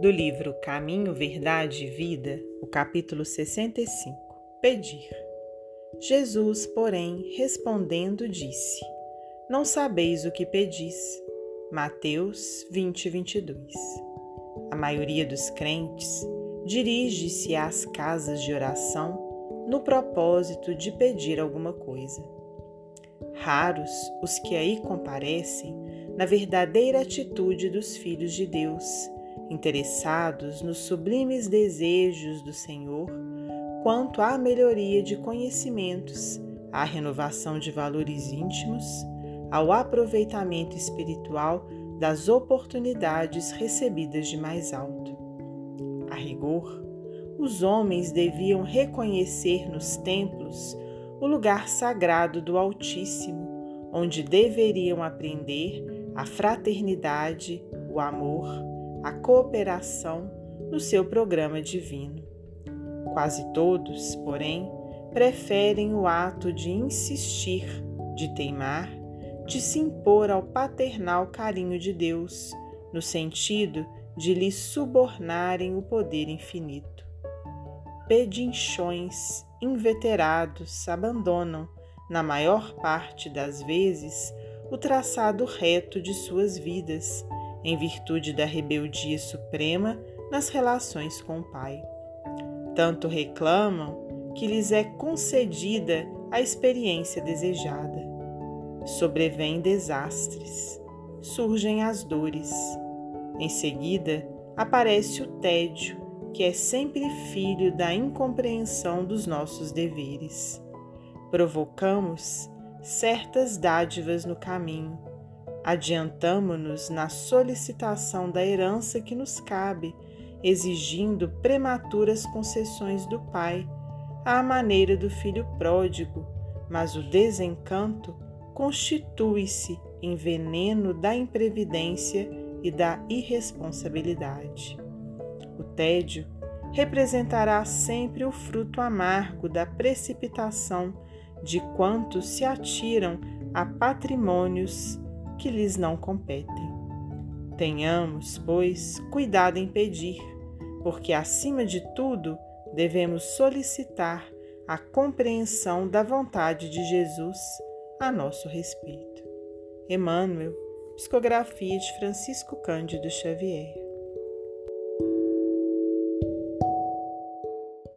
do livro Caminho, Verdade e Vida, o capítulo 65 Pedir. Jesus, porém, respondendo, disse: Não sabeis o que pedis. Mateus 20, 22. A maioria dos crentes dirige-se às casas de oração no propósito de pedir alguma coisa. Raros os que aí comparecem na verdadeira atitude dos filhos de Deus interessados nos sublimes desejos do Senhor quanto à melhoria de conhecimentos, à renovação de valores íntimos, ao aproveitamento espiritual das oportunidades recebidas de mais alto. A rigor, os homens deviam reconhecer nos templos o lugar sagrado do Altíssimo, onde deveriam aprender a fraternidade, o amor, a cooperação no seu programa divino. Quase todos, porém, preferem o ato de insistir, de teimar, de se impor ao paternal carinho de Deus, no sentido de lhe subornarem o poder infinito. Pedinchões inveterados abandonam, na maior parte das vezes, o traçado reto de suas vidas em virtude da rebeldia suprema nas relações com o Pai. Tanto reclamam que lhes é concedida a experiência desejada. Sobrevêm desastres, surgem as dores. Em seguida, aparece o tédio, que é sempre filho da incompreensão dos nossos deveres. Provocamos certas dádivas no caminho Adiantamo-nos na solicitação da herança que nos cabe, exigindo prematuras concessões do Pai, à maneira do filho pródigo, mas o desencanto constitui-se em veneno da imprevidência e da irresponsabilidade. O tédio representará sempre o fruto amargo da precipitação de quantos se atiram a patrimônios que lhes não competem. Tenhamos, pois, cuidado em pedir, porque, acima de tudo, devemos solicitar a compreensão da vontade de Jesus a nosso respeito. Emmanuel, Psicografia de Francisco Cândido Xavier.